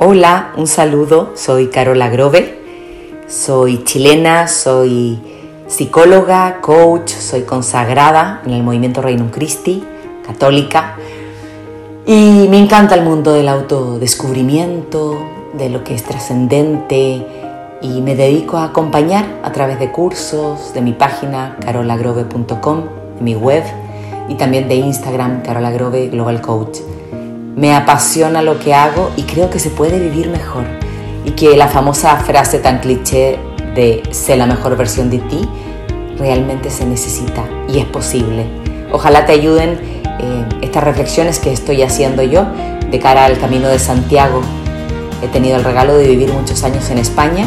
Hola, un saludo, soy Carola Grove, soy chilena, soy psicóloga, coach, soy consagrada en el movimiento Reino Christi, católica, y me encanta el mundo del autodescubrimiento, de lo que es trascendente, y me dedico a acompañar a través de cursos, de mi página carolagrove.com, de mi web y también de Instagram, Carola Grove Global Coach. Me apasiona lo que hago y creo que se puede vivir mejor y que la famosa frase tan cliché de sé la mejor versión de ti realmente se necesita y es posible. Ojalá te ayuden eh, estas reflexiones que estoy haciendo yo de cara al Camino de Santiago. He tenido el regalo de vivir muchos años en España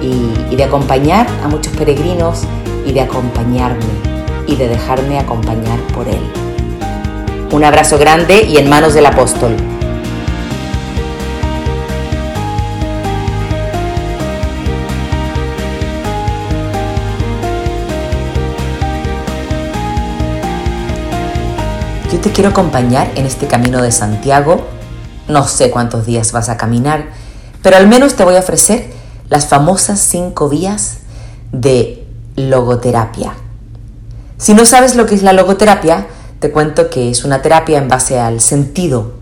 y, y de acompañar a muchos peregrinos y de acompañarme y de dejarme acompañar por él. Un abrazo grande y en manos del apóstol. Yo te quiero acompañar en este camino de Santiago. No sé cuántos días vas a caminar, pero al menos te voy a ofrecer las famosas cinco vías de logoterapia. Si no sabes lo que es la logoterapia, te cuento que es una terapia en base al sentido.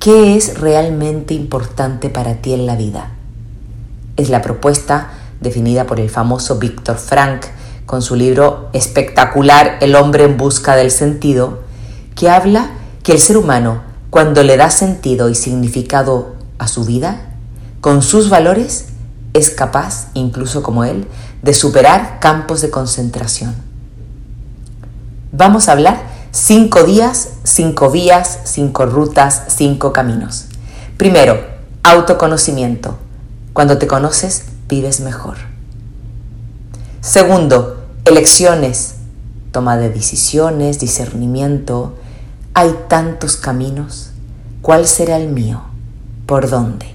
¿Qué es realmente importante para ti en la vida? Es la propuesta definida por el famoso Víctor Frank con su libro espectacular El hombre en busca del sentido, que habla que el ser humano, cuando le da sentido y significado a su vida, con sus valores, es capaz, incluso como él, de superar campos de concentración. Vamos a hablar Cinco días, cinco vías, cinco rutas, cinco caminos. Primero, autoconocimiento. Cuando te conoces, vives mejor. Segundo, elecciones. Toma de decisiones, discernimiento. Hay tantos caminos. ¿Cuál será el mío? ¿Por dónde?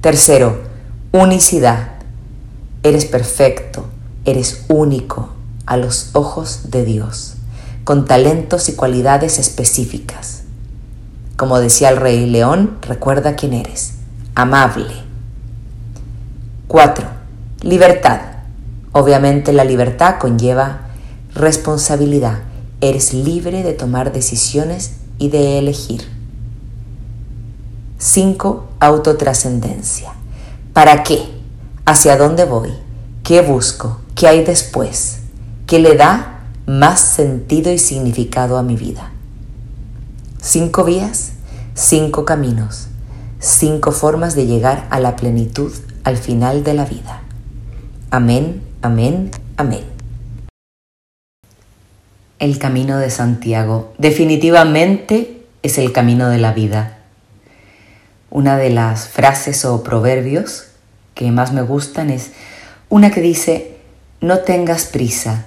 Tercero, unicidad. Eres perfecto, eres único a los ojos de Dios con talentos y cualidades específicas. Como decía el rey León, recuerda quién eres, amable. 4. Libertad. Obviamente la libertad conlleva responsabilidad. Eres libre de tomar decisiones y de elegir. 5. Autotrascendencia. ¿Para qué? ¿Hacia dónde voy? ¿Qué busco? ¿Qué hay después? ¿Qué le da más sentido y significado a mi vida. Cinco vías, cinco caminos, cinco formas de llegar a la plenitud al final de la vida. Amén, amén, amén. El camino de Santiago definitivamente es el camino de la vida. Una de las frases o proverbios que más me gustan es una que dice, no tengas prisa,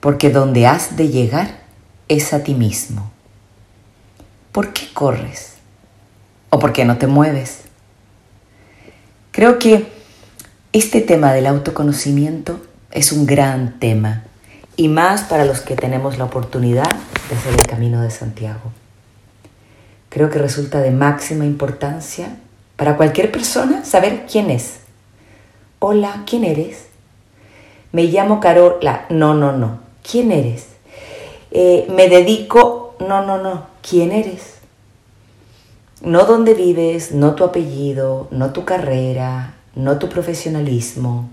porque donde has de llegar es a ti mismo. ¿Por qué corres? ¿O por qué no te mueves? Creo que este tema del autoconocimiento es un gran tema y más para los que tenemos la oportunidad de hacer el camino de Santiago. Creo que resulta de máxima importancia para cualquier persona saber quién es. Hola, ¿quién eres? Me llamo Carola. No, no, no. ¿Quién eres? Eh, me dedico, no, no, no, ¿quién eres? No dónde vives, no tu apellido, no tu carrera, no tu profesionalismo,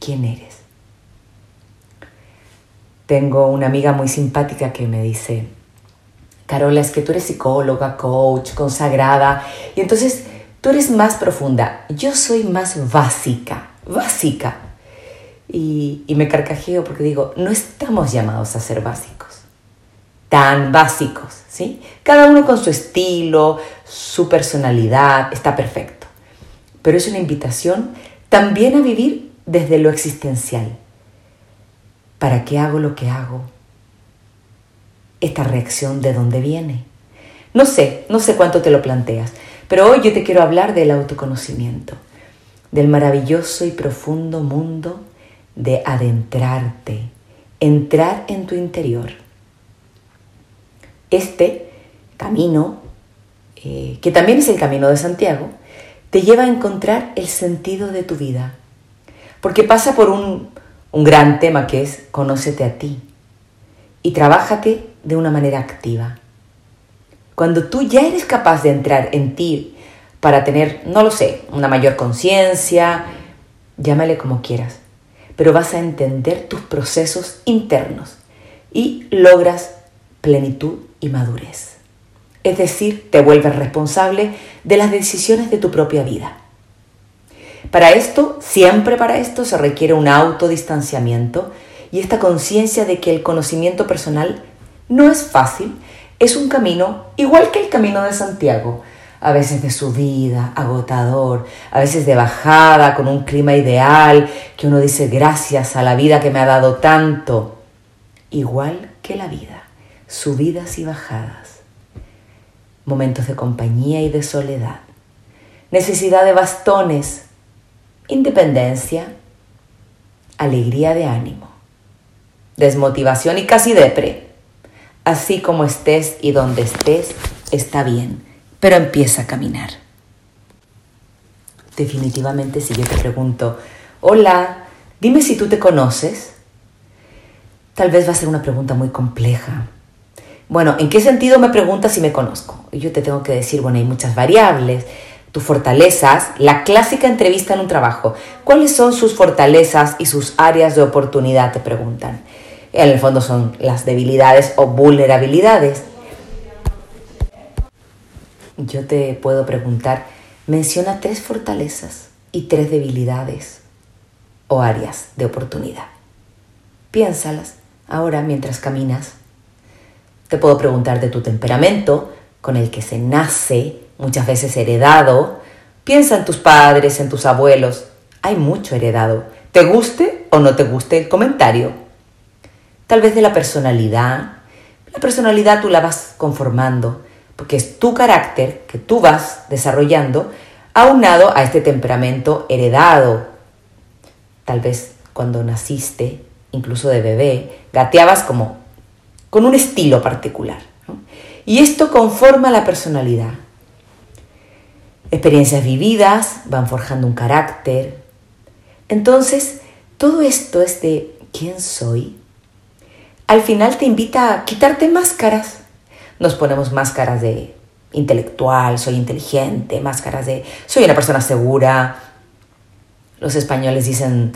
¿quién eres? Tengo una amiga muy simpática que me dice, Carola, es que tú eres psicóloga, coach, consagrada, y entonces tú eres más profunda, yo soy más básica, básica. Y, me carcajeo porque digo, no estamos llamados a ser básicos, tan básicos, ¿sí? Cada uno con su estilo, su personalidad, está perfecto. Pero es una invitación también a vivir desde lo existencial. ¿Para qué hago lo que hago? Esta reacción de dónde viene. No sé, no sé cuánto te lo planteas, pero hoy yo te quiero hablar del autoconocimiento, del maravilloso y profundo mundo de adentrarte, entrar en tu interior. Este camino, eh, que también es el camino de Santiago, te lleva a encontrar el sentido de tu vida. Porque pasa por un, un gran tema que es conócete a ti y trabájate de una manera activa. Cuando tú ya eres capaz de entrar en ti para tener, no lo sé, una mayor conciencia, llámale como quieras, pero vas a entender tus procesos internos y logras plenitud y madurez. Es decir, te vuelves responsable de las decisiones de tu propia vida. Para esto, siempre para esto, se requiere un autodistanciamiento y esta conciencia de que el conocimiento personal no es fácil, es un camino igual que el camino de Santiago, a veces de subida, agotador, a veces de bajada, con un clima ideal, que uno dice gracias a la vida que me ha dado tanto, igual que la vida, subidas y bajadas, momentos de compañía y de soledad, necesidad de bastones, independencia, alegría de ánimo, desmotivación y casi depre. Así como estés y donde estés, está bien pero empieza a caminar. Definitivamente si yo te pregunto, hola, dime si tú te conoces, tal vez va a ser una pregunta muy compleja. Bueno, ¿en qué sentido me preguntas si me conozco? Y yo te tengo que decir, bueno, hay muchas variables, tus fortalezas, la clásica entrevista en un trabajo. ¿Cuáles son sus fortalezas y sus áreas de oportunidad? Te preguntan. En el fondo son las debilidades o vulnerabilidades yo te puedo preguntar, menciona tres fortalezas y tres debilidades o áreas de oportunidad. Piénsalas ahora mientras caminas. Te puedo preguntar de tu temperamento, con el que se nace, muchas veces heredado. Piensa en tus padres, en tus abuelos. Hay mucho heredado. ¿Te guste o no te guste el comentario? Tal vez de la personalidad. La personalidad tú la vas conformando porque es tu carácter que tú vas desarrollando aunado a este temperamento heredado. Tal vez cuando naciste, incluso de bebé, gateabas como con un estilo particular. Y esto conforma la personalidad. Experiencias vividas van forjando un carácter. Entonces, todo esto es de quién soy. Al final te invita a quitarte máscaras nos ponemos máscaras de intelectual, soy inteligente, máscaras de soy una persona segura. Los españoles dicen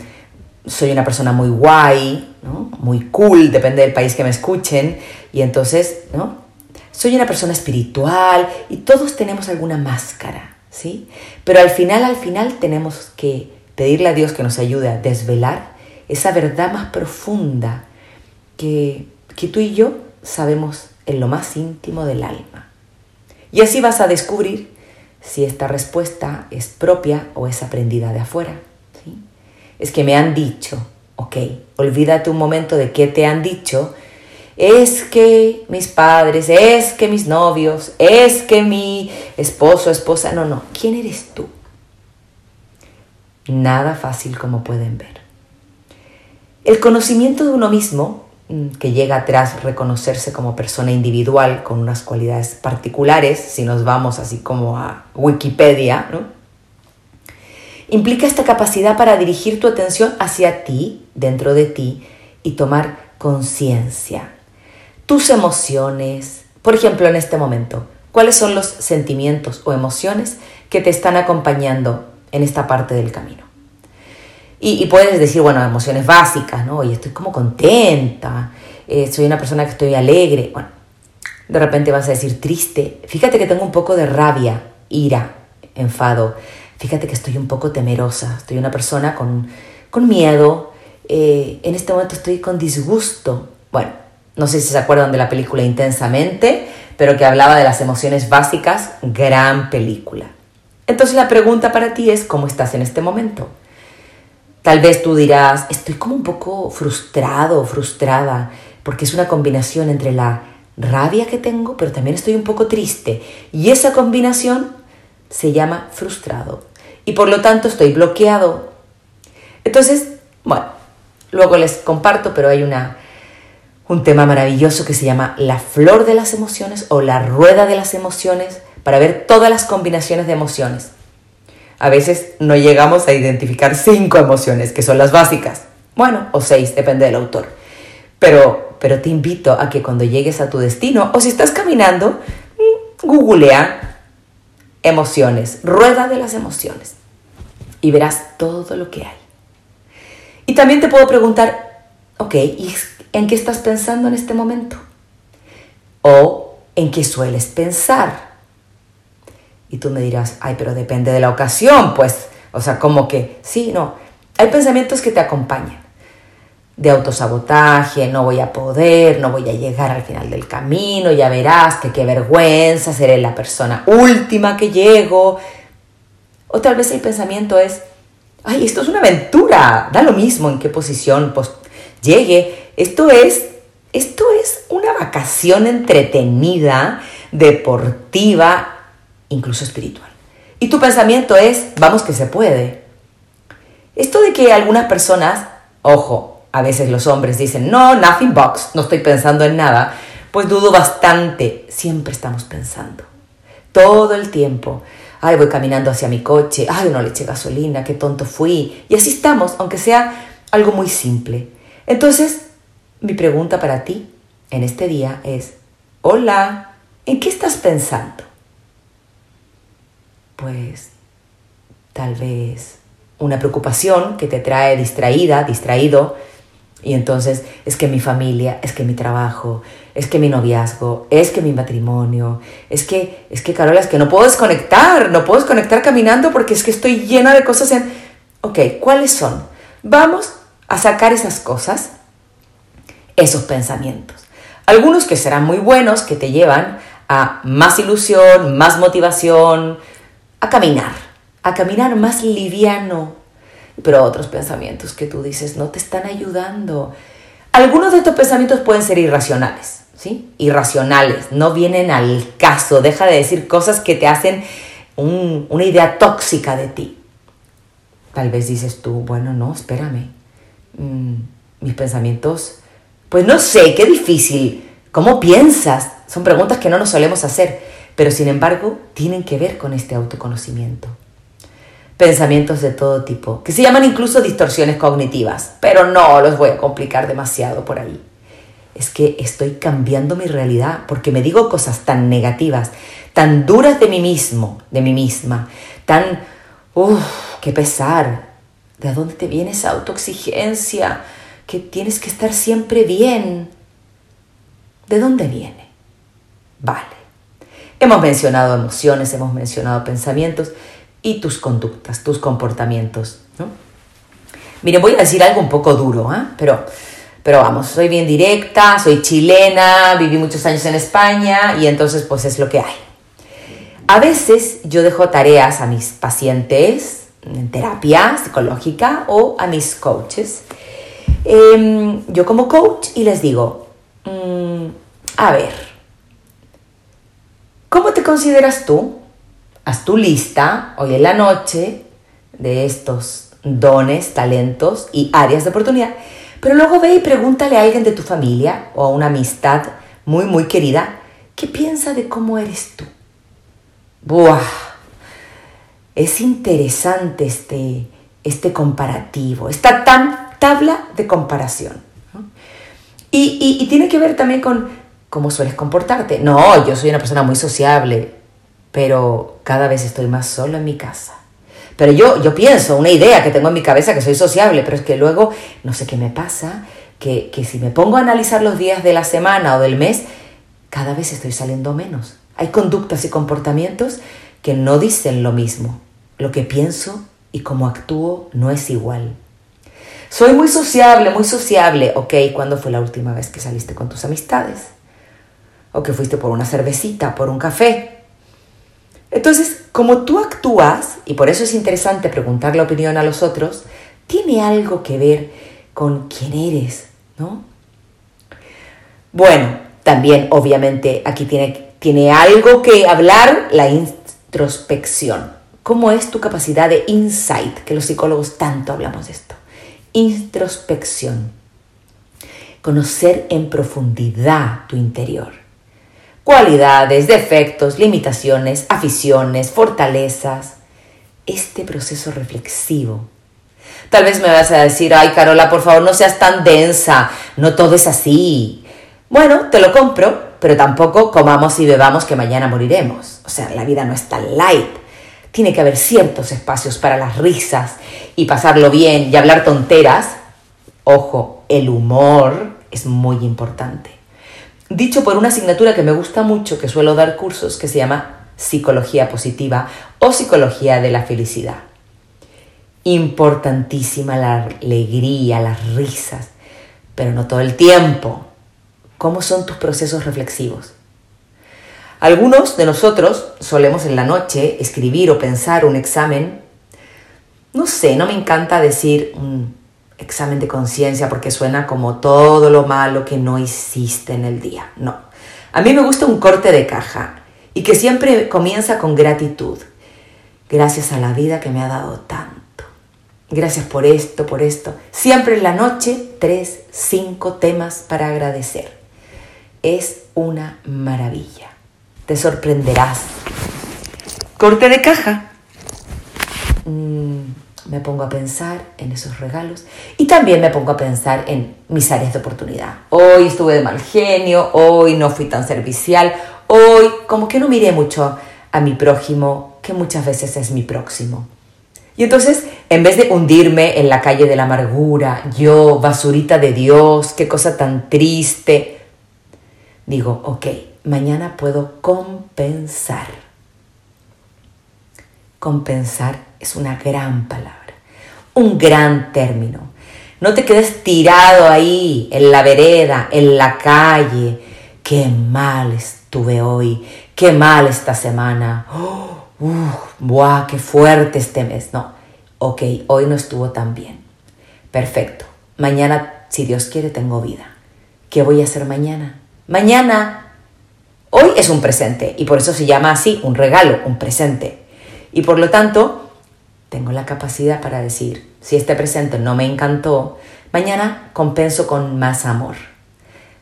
soy una persona muy guay, muy cool, depende del país que me escuchen. Y entonces, ¿no? Soy una persona espiritual y todos tenemos alguna máscara, ¿sí? Pero al final, al final tenemos que pedirle a Dios que nos ayude a desvelar esa verdad más profunda que, que tú y yo sabemos en lo más íntimo del alma. Y así vas a descubrir si esta respuesta es propia o es aprendida de afuera. Es que me han dicho, ok, olvídate un momento de qué te han dicho. Es que mis padres, es que mis novios, es que mi esposo, esposa, no, no, ¿quién eres tú? Nada fácil como pueden ver. El conocimiento de uno mismo que llega tras reconocerse como persona individual con unas cualidades particulares, si nos vamos así como a Wikipedia, implica esta capacidad para dirigir tu atención hacia ti, dentro de ti, y tomar conciencia. Tus emociones, por ejemplo, en este momento, ¿cuáles son los sentimientos o emociones que te están acompañando en esta parte del camino? Y, puedes decir, bueno, emociones básicas, ¿no? Y estoy como contenta, eh, soy una persona que estoy alegre. Bueno, de repente vas a decir triste. Fíjate que tengo un poco de rabia, ira, enfado. Fíjate que estoy un poco temerosa, estoy una persona con, con miedo. Eh, en este momento estoy con disgusto. Bueno, no sé si se acuerdan de la película Intensamente, pero que hablaba de las emociones básicas, gran película. Entonces la pregunta para ti es, ¿cómo estás en este momento? Tal vez tú dirás, estoy como un poco frustrado frustrada, porque es una combinación entre la rabia que tengo, pero también estoy un poco triste. Y esa combinación se llama frustrado. Y por lo tanto estoy bloqueado. Entonces, bueno, luego les comparto, pero hay una, un tema maravilloso que se llama la flor de las emociones o la rueda de las emociones para ver todas las combinaciones de emociones. A veces no llegamos a identificar cinco emociones, que son las básicas. Bueno, o seis, depende del autor. Pero, pero te invito a que cuando llegues a tu destino, o si estás caminando, mm, googlea emociones, rueda de las emociones, y verás todo lo que hay. Y también te puedo preguntar, ok, ¿y en qué estás pensando en este momento? ¿O en qué sueles pensar? Y tú me dirás, ay, pero depende de la ocasión, pues, o sea, como que, sí, no. Hay pensamientos que te acompañan, de autosabotaje, no voy a poder, no voy a llegar al final del camino, ya verás que qué vergüenza, seré la persona última que llego. O tal vez el pensamiento es, ay, esto es una aventura, da lo mismo en qué posición pues, llegue, esto es, esto es una vacación entretenida, deportiva, incluso espiritual. Y tu pensamiento es, vamos que se puede. Esto de que algunas personas, ojo, a veces los hombres dicen, no, nothing box, no estoy pensando en nada, pues dudo bastante, siempre estamos pensando, todo el tiempo. Ay, voy caminando hacia mi coche, ay, no le eché gasolina, qué tonto fui. Y así estamos, aunque sea algo muy simple. Entonces, mi pregunta para ti en este día es, hola, ¿en qué estás pensando? Pues tal vez una preocupación que te trae distraída, distraído, y entonces es que mi familia, es que mi trabajo, es que mi noviazgo, es que mi matrimonio, es que, es que Carola, es que no puedo desconectar, no puedo desconectar caminando porque es que estoy llena de cosas en... Ok, ¿cuáles son? Vamos a sacar esas cosas, esos pensamientos. Algunos que serán muy buenos, que te llevan a más ilusión, más motivación, a caminar, a caminar más liviano, pero otros pensamientos que tú dices no te están ayudando. Algunos de estos pensamientos pueden ser irracionales, ¿sí? Irracionales, no vienen al caso, deja de decir cosas que te hacen una idea tóxica de ti. Tal vez dices tú, bueno, no, espérame, mm, mis pensamientos, pues no sé, qué difícil, ¿cómo piensas? Son preguntas que no nos solemos hacer, pero sin embargo tienen que ver con este autoconocimiento pensamientos de todo tipo, que se llaman incluso distorsiones cognitivas, pero no los voy a complicar demasiado por ahí. Es que estoy cambiando mi realidad porque me digo cosas tan negativas, tan duras de mí mismo, de mí misma, tan, uff, qué pesar. ¿De dónde te viene esa autoexigencia? Que tienes que estar siempre bien. ¿De dónde viene? Vale. Hemos mencionado emociones, hemos mencionado pensamientos y tus conductas, tus comportamientos. ¿no? Miren, voy a decir algo un poco duro, ¿eh? pero, pero vamos, soy bien directa, soy chilena, viví muchos años en España y entonces pues es lo que hay. A veces yo dejo tareas a mis pacientes en terapia psicológica o a mis coaches. Em, yo como coach y les digo, mm, a ver, ¿cómo te consideras tú? haz tu lista hoy en la noche de estos dones, talentos y áreas de oportunidad, pero luego ve y pregúntale a alguien de tu familia o a una amistad muy, muy querida, ¿qué piensa de cómo eres tú? ¡Buah! Es interesante este, este comparativo, esta tan tabla de comparación. Y, y tiene que ver también con cómo sueles comportarte. No, yo soy una persona muy sociable, pero cada vez estoy más solo en mi casa. Pero yo, yo pienso, una idea que tengo en mi cabeza que soy sociable, pero es que luego no sé qué me pasa, que, que si me pongo a analizar los días de la semana o del mes, cada vez estoy saliendo menos. Hay conductas y comportamientos que no dicen lo mismo. Lo que pienso y cómo actúo no es igual. Soy muy sociable, muy sociable. Ok, ¿cuándo fue la última vez que saliste con tus amistades? ¿O que fuiste por una cervecita, por un café? Entonces, como tú actúas, y por eso es interesante preguntar la opinión a los otros, tiene algo que ver con quién eres, ¿no? Bueno, también obviamente aquí tiene, tiene algo que hablar la introspección. ¿Cómo es tu capacidad de insight? Que los psicólogos tanto hablamos de esto. Introspección. Conocer en profundidad tu interior cualidades, defectos, limitaciones, aficiones, fortalezas. este proceso reflexivo. Tal vez me vas a decir, ay Carola, por favor no seas tan densa, no todo es así. Bueno, te lo compro, pero tampoco comamos y bebamos que mañana moriremos. O sea, la vida no es tan light. Tiene que haber ciertos espacios para las risas y pasarlo bien y hablar tonteras. Ojo, el humor es muy importante. Dicho por una asignatura que me gusta mucho, que suelo dar cursos, que se llama psicología positiva o psicología de la felicidad. Importantísima la alegría, las risas, pero no todo el tiempo. ¿Cómo son tus procesos reflexivos? Algunos de nosotros solemos en la noche escribir o pensar un examen. No sé, no me encanta decir un examen de conciencia porque suena como todo lo malo que no hiciste en el día. No. A mí me gusta un corte de caja y que siempre comienza con gratitud. Gracias a la vida que me ha dado tanto. Gracias por esto, por esto. Siempre en la noche, tres, cinco temas para agradecer. Es una maravilla. Te sorprenderás. Corte de caja. Mm, me pongo a pensar en esos regalos y también me pongo a pensar en mis áreas de oportunidad. Hoy estuve de mal genio, hoy no fui tan servicial, Hoy como que no miré mucho a mi prójimo, que muchas veces es mi próximo. Y entonces, en vez de hundirme en la calle de la amargura, yo, basurita de Dios, qué cosa tan triste, digo, ok, mañana puedo compensar. Compensar es una gran palabra, un gran término. No te quedes tirado ahí, en la vereda, en la calle. Qué mal tuve hoy, qué mal esta semana, oh, buah, qué fuerte este mes. No, ok, hoy no estuvo tan bien. Perfecto. Mañana, si Dios quiere, tengo vida. ¿Qué voy a hacer mañana? Mañana. Hoy es un presente y por eso se llama así, un regalo, un presente. Y por lo tanto, tengo la capacidad para decir, si este presente no me encantó, mañana compenso con más amor.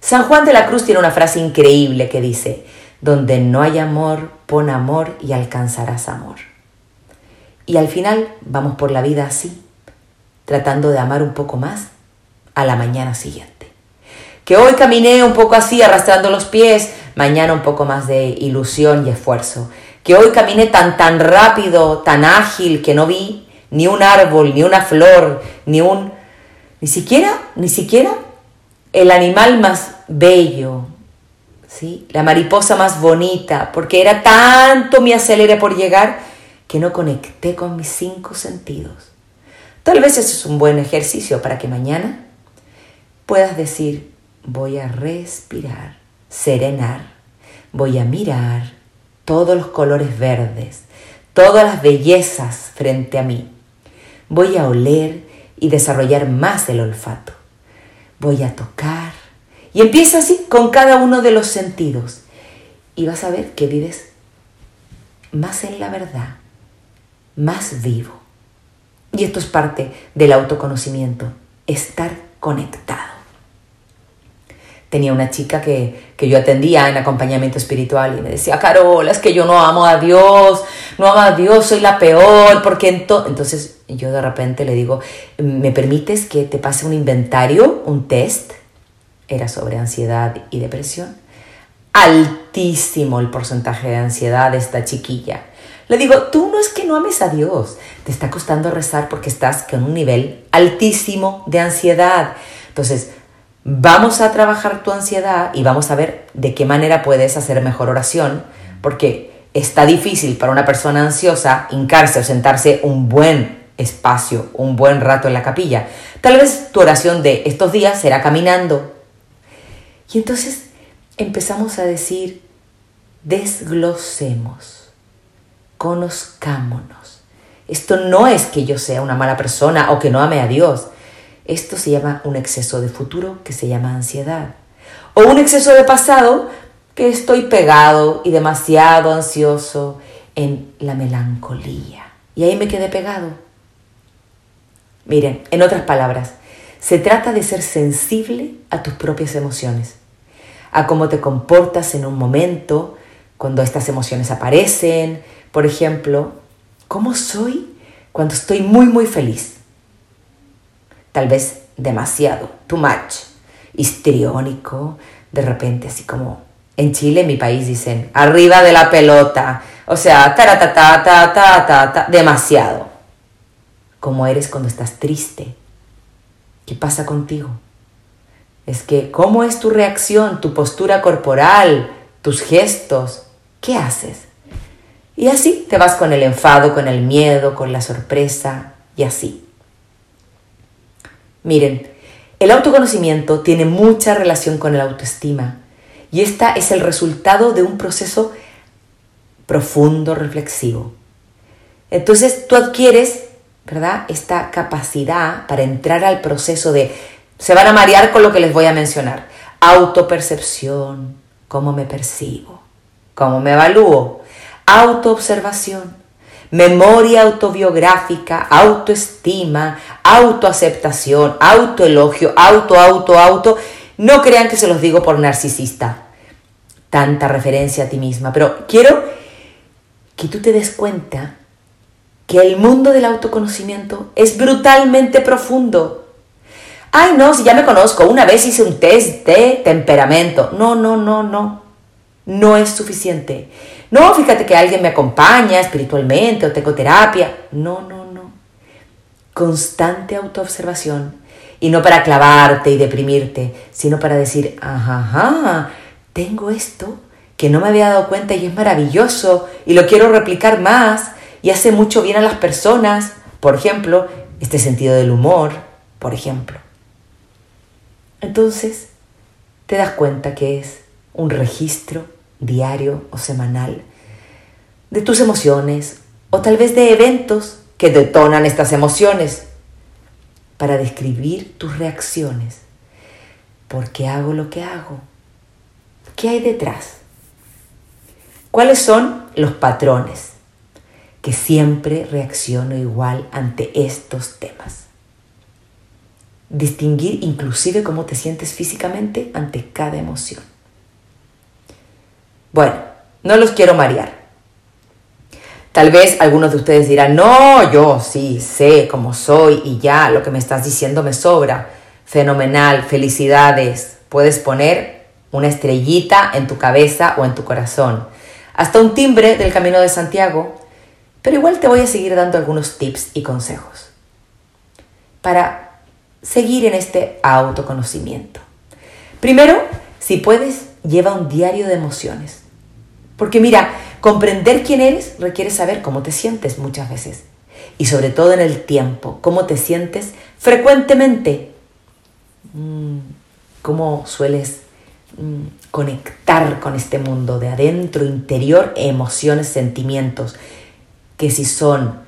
San Juan de la Cruz tiene una frase increíble que dice, donde no hay amor, pon amor y alcanzarás amor. Y al final vamos por la vida así, tratando de amar un poco más a la mañana siguiente. Que hoy caminé un poco así, arrastrando los pies, mañana un poco más de ilusión y esfuerzo. Que hoy caminé tan tan rápido, tan ágil que no vi ni un árbol, ni una flor, ni un ni siquiera, ni siquiera el animal más bello, ¿sí? la mariposa más bonita, porque era tanto mi acelere por llegar que no conecté con mis cinco sentidos. Tal vez eso es un buen ejercicio para que mañana puedas decir, voy a respirar, serenar, voy a mirar todos los colores verdes, todas las bellezas frente a mí. Voy a oler y desarrollar más el olfato voy a tocar. Y empieza así con cada uno de los sentidos. Y vas a ver que vives más en la verdad, más vivo. Y esto es parte del autoconocimiento, estar conectado. Tenía una chica que, que, yo atendía en acompañamiento espiritual y me decía, Carola, es que yo no amo a Dios, no amo a Dios, soy la peor, porque entonces yo de repente le digo, ¿me permites que te pase un inventario, un test? Era sobre ansiedad y depresión. Altísimo el porcentaje de ansiedad de esta chiquilla. Le digo, tú no es que no ames a Dios, te está costando rezar porque estás con un nivel altísimo de ansiedad. Entonces, vamos a trabajar tu ansiedad y vamos a ver de qué manera puedes hacer mejor oración, porque está difícil para una persona ansiosa hincarse o sentarse un buen espacio, un buen rato en la capilla. Tal vez tu oración de estos días será caminando. Y entonces empezamos a decir, desglosemos, conozcámonos. Esto no es que yo sea una mala persona o que no ame a Dios. Esto se llama un exceso de futuro que se llama ansiedad. O un exceso de pasado que estoy pegado y demasiado ansioso en la melancolía. Y ahí me quedé pegado. Miren, en otras palabras, se trata de ser sensible a tus propias emociones, a cómo te comportas en un momento, cuando estas emociones aparecen. Por ejemplo, ¿cómo soy cuando estoy muy, muy feliz. Tal vez demasiado, too much, histriónico, de repente así como en Chile, mi país, dicen, arriba de la pelota, o sea, ta ta ta ta ta ta demasiado. Como eres cuando estás triste. ¿Qué pasa contigo? Es que, ¿cómo es tu reacción, tu postura corporal, tus gestos? ¿Qué haces? Y así te vas con el enfado, con el miedo, con la sorpresa y así. Miren, el autoconocimiento tiene mucha relación con el autoestima y esta es el resultado de un proceso profundo, reflexivo. Entonces tú adquieres, ¿verdad? Esta capacidad para entrar al proceso de, se van a marear con lo que les voy a mencionar, autopercepción, cómo me percibo, cómo me evalúo, autoobservación, memoria autobiográfica, autoestima, autoaceptación, autoelogio, auto, auto, auto. No crean que se los digo por narcisista, tanta referencia a ti misma, pero quiero que tú te des cuenta que el mundo del autoconocimiento es brutalmente profundo. Ay, no, si ya me conozco, una vez hice un test de temperamento. No, no, no, no. No es suficiente. No, fíjate que alguien me acompaña espiritualmente o terapia. No, no, no. Constante autoobservación. Y no para clavarte y deprimirte, sino para decir, ajá, ajá, tengo esto que no me había dado cuenta y es maravilloso y lo quiero replicar más y hace mucho bien a las personas. Por ejemplo, este sentido del humor, por ejemplo. Entonces, te das cuenta que es un registro diario o semanal de tus emociones o tal vez de eventos que detonan estas emociones para describir tus reacciones. ¿Por qué hago lo que hago? ¿Qué hay detrás? ¿Cuáles son los patrones que siempre reacciono igual ante estos temas? Distinguir inclusive cómo te sientes físicamente ante cada emoción. Bueno, no los quiero marear. Tal vez algunos de ustedes dirán, no, yo sí sé cómo soy y ya lo que me estás diciendo me sobra. Fenomenal, felicidades. Puedes poner una estrellita en tu cabeza o en tu corazón. Hasta un timbre del Camino de Santiago. Pero igual te voy a seguir dando algunos tips y consejos para seguir en este autoconocimiento. Primero, si puedes, lleva un diario de emociones. Porque mira, comprender quién eres requiere saber cómo te sientes muchas veces. Y sobre todo en el tiempo, cómo te sientes frecuentemente. Mm, cómo sueles mm, conectar con este mundo de adentro, interior, emociones, sentimientos, que si son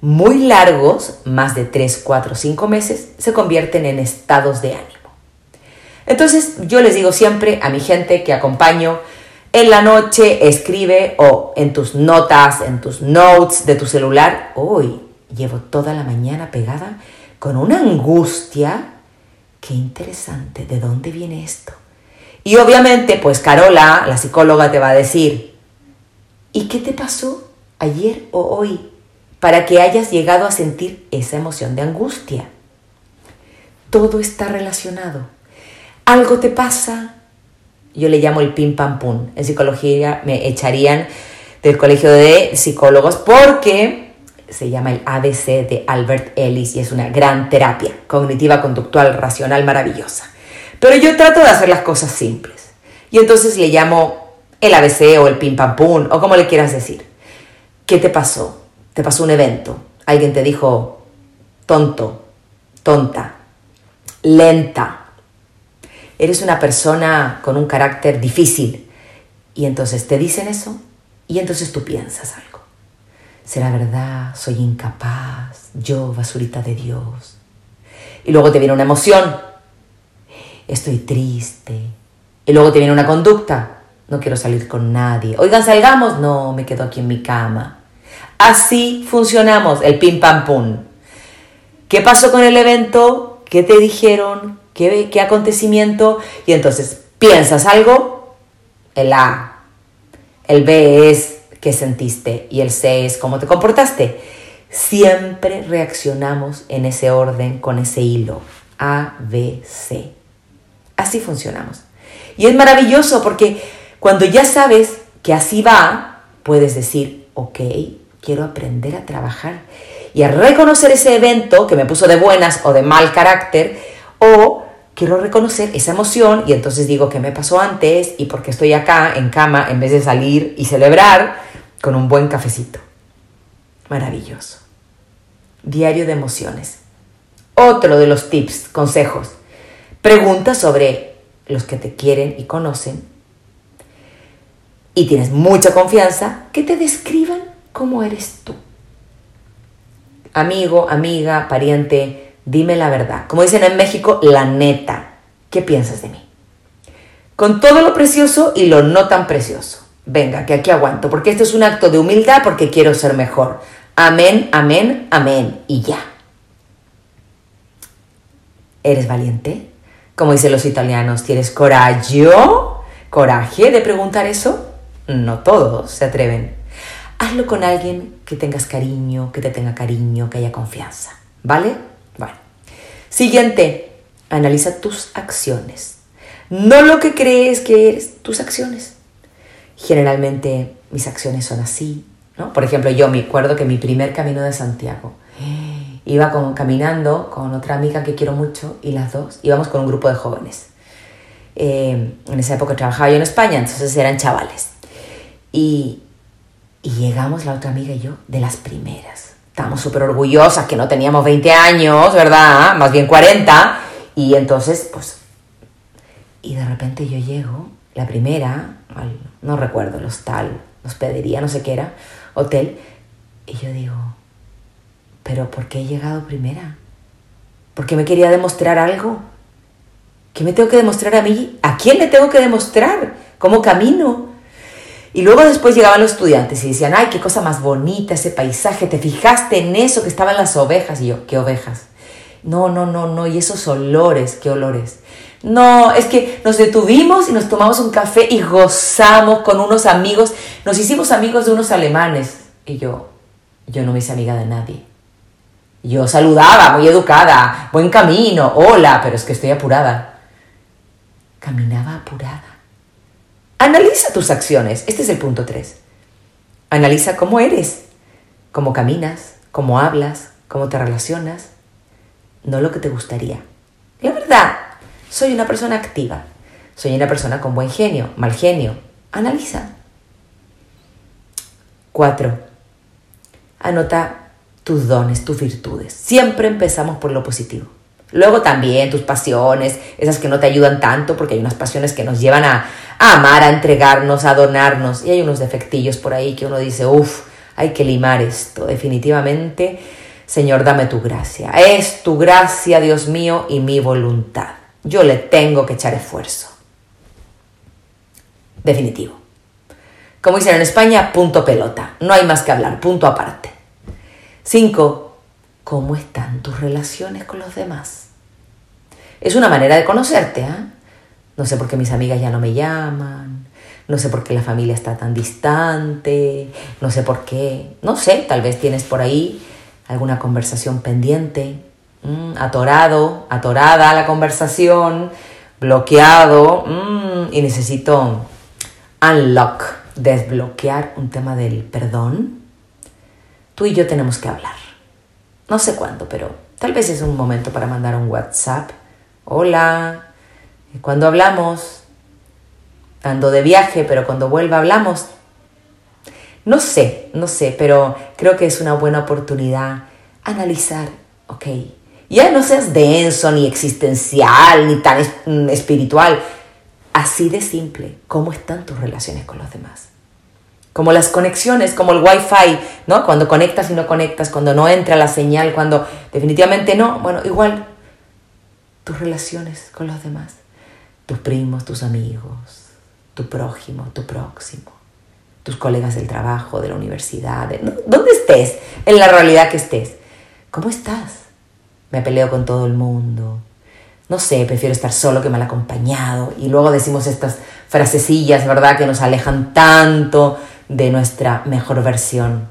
muy largos, más de 3, 4, 5 meses, se convierten en estados de ánimo. Entonces yo les digo siempre a mi gente que acompaño, en la noche escribe o en tus notas, en tus notes de tu celular, hoy llevo toda la mañana pegada con una angustia. Qué interesante, ¿de dónde viene esto? Y obviamente, pues Carola, la psicóloga, te va a decir, ¿y qué te pasó ayer o hoy para que hayas llegado a sentir esa emoción de angustia? Todo está relacionado. Algo te pasa, yo le llamo el pim pam pum. En psicología me echarían del colegio de psicólogos porque se llama el ABC de Albert Ellis y es una gran terapia cognitiva, conductual, racional, maravillosa. Pero yo trato de hacer las cosas simples. Y entonces le llamo el ABC o el pim pam pum o como le quieras decir. ¿Qué te pasó? Te pasó un evento. Alguien te dijo tonto, tonta, lenta, eres una persona con un carácter difícil. Y entonces te dicen eso y entonces tú piensas algo. ¿Será verdad? Soy incapaz. Yo, basurita de Dios. Y luego te viene una emoción. Estoy triste. Y luego te viene una conducta. No quiero salir con nadie. Oigan, salgamos. No, me quedo aquí en mi cama. Así funcionamos, el pim pam pum. ¿Qué pasó con el evento? ¿Qué te dijeron? ¿Qué, acontecimiento? Y entonces piensas algo, el A, el B es qué sentiste y el C es cómo te comportaste. Siempre reaccionamos en ese orden, con ese hilo. A, B, C. Así funcionamos. Y es maravilloso porque cuando ya sabes que así va, puedes decir, ok, quiero aprender a trabajar y a reconocer ese evento que me puso de buenas o de mal carácter, o quiero reconocer esa emoción y entonces digo qué me pasó antes y por qué estoy acá en cama en vez de salir y celebrar con un buen cafecito. Maravilloso. Diario de emociones. Otro de los tips, consejos. Pregunta sobre los que te quieren y conocen y tienes mucha confianza, que te describan cómo eres tú. Amigo, amiga, pariente, dime la verdad. Como dicen en México, la neta. ¿Qué piensas de mí? Con todo lo precioso y lo no tan precioso. Venga, que aquí aguanto, porque esto es un acto de humildad porque quiero ser mejor. Amén, amén, amén. Y ya. ¿Eres valiente? Como dicen los italianos, ¿tienes coraggio? ¿Coraje de preguntar eso? No todos se atreven. Hazlo con alguien que tengas cariño, que te tenga cariño, que haya confianza. ¿Vale? Siguiente, analiza tus acciones. No lo que crees que eres, tus acciones. Generalmente mis acciones son así, ¿no? Por ejemplo, yo me acuerdo que mi primer camino de Santiago iba como caminando con otra amiga que quiero mucho y las dos íbamos con un grupo de jóvenes. Eh, en esa época trabajaba yo en España, entonces eran chavales. Y, y llegamos la otra amiga y yo de las primeras. Estábamos súper orgullosas que no teníamos 20 años, ¿verdad? Más bien 40. Y entonces, pues... Y de repente yo llego, la primera, no recuerdo, el hostal, hospedería, no sé qué era, hotel, y yo digo, pero ¿por qué he llegado primera? ¿Por qué me quería demostrar algo? ¿Qué me tengo que demostrar a mí? ¿A quién le tengo que demostrar? ¿Cómo camino? Y luego después llegaban los estudiantes y decían, ay, qué cosa más bonita ese paisaje, ¿te fijaste en eso que estaban las ovejas? Y yo, ¿qué ovejas? No, no, no, no, y esos olores, ¿qué olores? No, es que nos detuvimos y nos tomamos un café y gozamos con unos amigos, nos hicimos amigos de unos alemanes. Y yo, yo no me hice amiga de nadie. Yo saludaba, muy educada, buen camino, hola, pero es que estoy apurada. Caminaba apurada. Analiza tus acciones. Este es el punto 3. Analiza cómo eres, cómo caminas, cómo hablas, cómo te relacionas. No lo que te gustaría. La verdad, soy una persona activa. Soy una persona con buen genio, mal genio. Analiza. 4. Anota tus dones, tus virtudes. Siempre empezamos por lo positivo. Luego también tus pasiones, esas que no te ayudan tanto, porque hay unas pasiones que nos llevan a, amar, a entregarnos, a donarnos. Y hay unos defectillos por ahí que uno dice, uff, hay que limar esto. Definitivamente, Señor, dame tu gracia. Es tu gracia, Dios mío, y mi voluntad. Yo le tengo que echar esfuerzo. Definitivo. Como dicen en España, punto pelota. No hay más que hablar, punto aparte. Cinco, ¿Cómo están tus relaciones con los demás? Es una manera de conocerte, ¿eh? No sé por qué mis amigas ya no me llaman, no sé por qué la familia está tan distante, no sé por qué, no sé, tal vez tienes por ahí alguna conversación pendiente, atorado, atorada la conversación, bloqueado y necesito unlock, desbloquear un tema del perdón. Tú y yo tenemos que hablar. No sé cuándo, pero tal vez es un momento para mandar un WhatsApp. Hola, cuando hablamos, ando de viaje, pero cuando vuelva hablamos. No sé, no sé, pero creo que es una buena oportunidad analizar, ok. Ya no seas denso, ni existencial, ni tan mm, espiritual. Así de simple, ¿cómo están tus relaciones con los demás? Como las conexiones, como el wifi, ¿no? Cuando conectas y no conectas, cuando no entra la señal, cuando definitivamente no, bueno, igual tus relaciones con los demás, tus primos, tus amigos, tu prójimo, tu próximo, tus colegas del trabajo, de la universidad, de, donde estés, en la realidad que estés. ¿Cómo estás? Me peleo con todo el mundo. No sé, prefiero estar solo que mal acompañado. Y luego decimos estas frasecillas, ¿verdad? Que nos alejan tanto de nuestra mejor versión.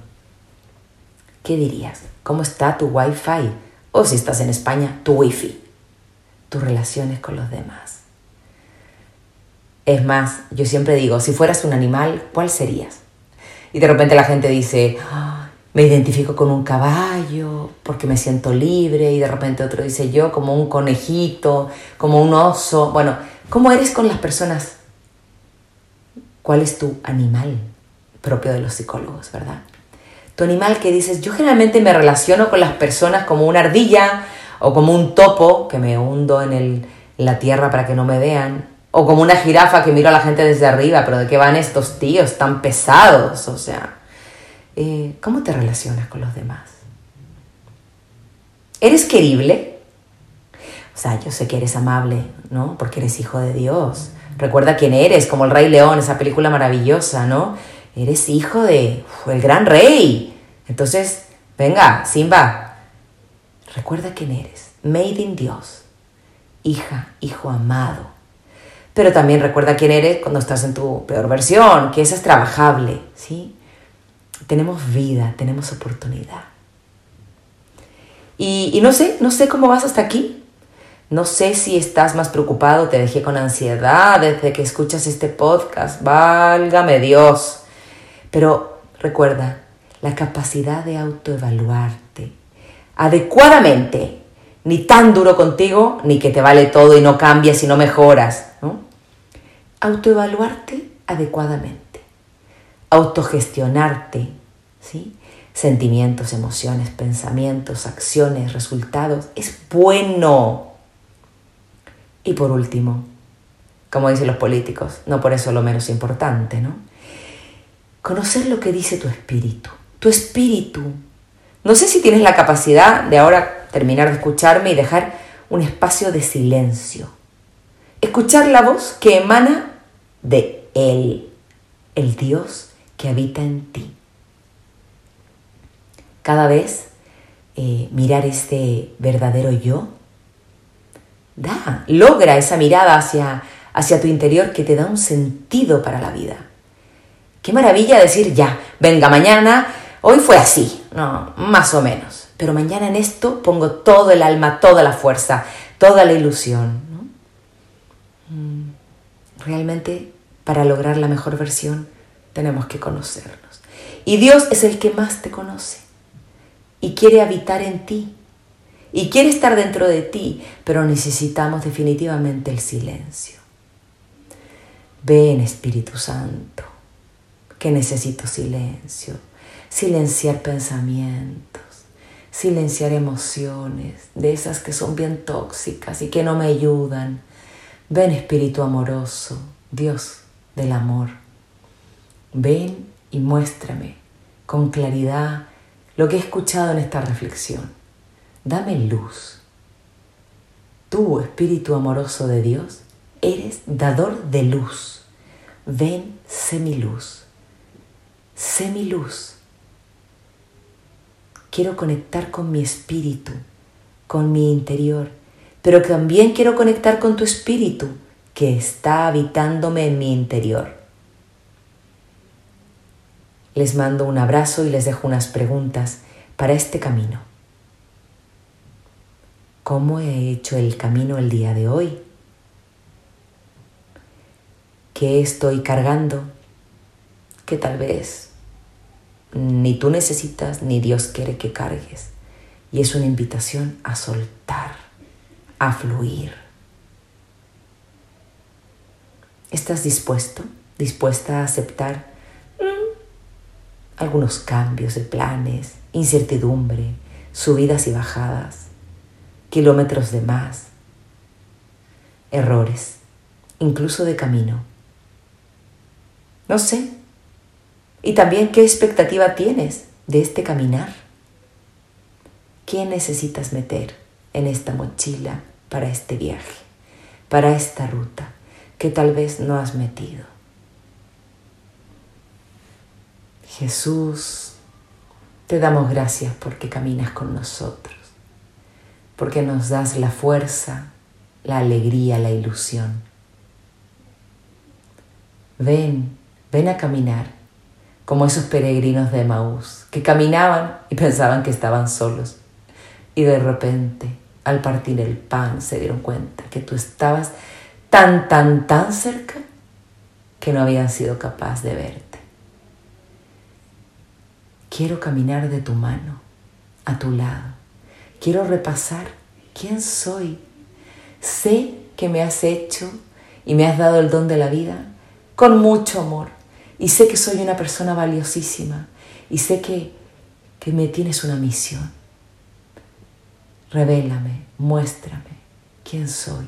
¿Qué dirías? cómo está tu wifi o si estás en España, tu wifi, tus relaciones con los demás. Es más, yo siempre digo, si fueras un animal, ¿cuál serías? Y de repente la gente dice, ah, me identifico con un caballo porque me siento libre y de repente otro dice yo como un conejito, como un oso. Bueno, ¿cómo eres con las personas? ¿Cuál es tu animal propio de los psicólogos, verdad? Tu animal que dices, yo generalmente me relaciono con las personas como una ardilla o como un topo que me hundo en, el, la tierra para que no me vean, o como una jirafa que miro a la gente desde arriba, pero ¿de qué van estos tíos tan pesados? O sea, eh, ¿cómo te relacionas con los demás? ¿Eres querible? O sea, yo sé que eres amable, ¿no? Porque eres hijo de Dios. Recuerda quién eres, como el Rey León, esa película maravillosa, ¿no? Eres hijo de el gran rey. Entonces, venga, Simba, recuerda quién eres. Made in Dios. Hija, hijo amado. Pero también recuerda quién eres cuando estás en tu peor versión, que esa es trabajable, ¿sí? tenemos vida, tenemos oportunidad. Y, no sé, no sé cómo vas hasta aquí. No sé si estás más preocupado, te dejé con ansiedad desde que escuchas este podcast. Válgame Dios. Pero recuerda, la capacidad de autoevaluarte adecuadamente, ni tan duro contigo, ni que te vale todo y no cambias y no mejoras. ¿no? Autoevaluarte adecuadamente autogestionarte, ¿sí? Sentimientos, emociones, pensamientos, acciones, resultados, es bueno. Y por último, como dicen los políticos, no por eso lo menos importante, ¿no? Conocer lo que dice tu espíritu. Tu espíritu. No sé si tienes la capacidad de ahora terminar de escucharme y dejar un espacio de silencio. Escuchar la voz que emana de Él, el Dios que habita en ti. Cada vez eh, mirar este verdadero yo da, logra esa mirada hacia, hacia tu interior que te da un sentido para la vida. Qué maravilla decir ya, venga mañana, hoy fue así, no, más o menos, pero mañana en esto pongo todo el alma, toda la fuerza, toda la ilusión. Mm, realmente para lograr la mejor versión tenemos que conocernos. Y Dios es el que más te conoce y quiere habitar en ti y quiere estar dentro de ti, pero necesitamos definitivamente el silencio. Ven Espíritu Santo, que necesito silencio, silenciar pensamientos, silenciar emociones, de esas que son bien tóxicas y que no me ayudan. Ven Espíritu amoroso, Dios del amor Ven y muéstrame con claridad lo que he escuchado en esta reflexión. Dame luz. Tú, Espíritu amoroso de Dios, eres dador de luz. Ven, sé mi luz. Sé mi luz. Quiero conectar con mi espíritu, con mi interior, pero también quiero conectar con tu espíritu que está habitándome en mi interior. Les mando un abrazo y les dejo unas preguntas para este camino. ¿Cómo he hecho el camino el día de hoy? ¿Qué estoy cargando? Que tal vez ni tú necesitas ni Dios quiere que cargues. Y es una invitación a soltar, a fluir. ¿Estás dispuesto, dispuesta a aceptar algunos cambios de planes, incertidumbre, subidas y bajadas, kilómetros de más, errores, incluso de camino. No sé. Y también qué expectativa tienes de este caminar. ¿Qué necesitas meter en esta mochila para este viaje, para esta ruta que tal vez no has metido? Jesús, te damos gracias porque caminas con nosotros, porque nos das la fuerza, la alegría, la ilusión. Ven, ven a caminar como esos peregrinos de Maús, que caminaban y pensaban que estaban solos. Y de repente, al partir el pan, se dieron cuenta que tú estabas tan, tan, tan cerca que no habían sido capaz de verte. Quiero caminar de tu mano, a tu lado. Quiero repasar quién soy. Sé que me has hecho y me has dado el don de la vida con mucho amor. Y sé que soy una persona valiosísima. Y sé que, que me tienes una misión. Revélame, muéstrame quién soy.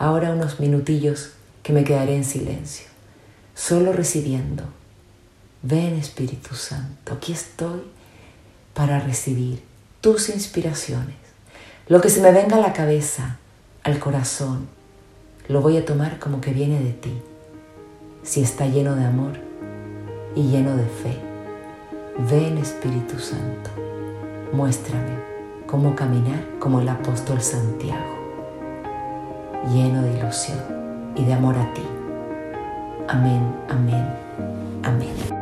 Ahora unos minutillos que me quedaré en silencio, solo recibiendo. Ven Espíritu Santo, aquí estoy para recibir tus inspiraciones. Lo que se me venga a la cabeza, al corazón, lo voy a tomar como que viene de ti, si está lleno de amor y lleno de fe. Ven Espíritu Santo, muéstrame cómo caminar como el apóstol Santiago, lleno de ilusión y de amor a ti. Amén, amén, amén.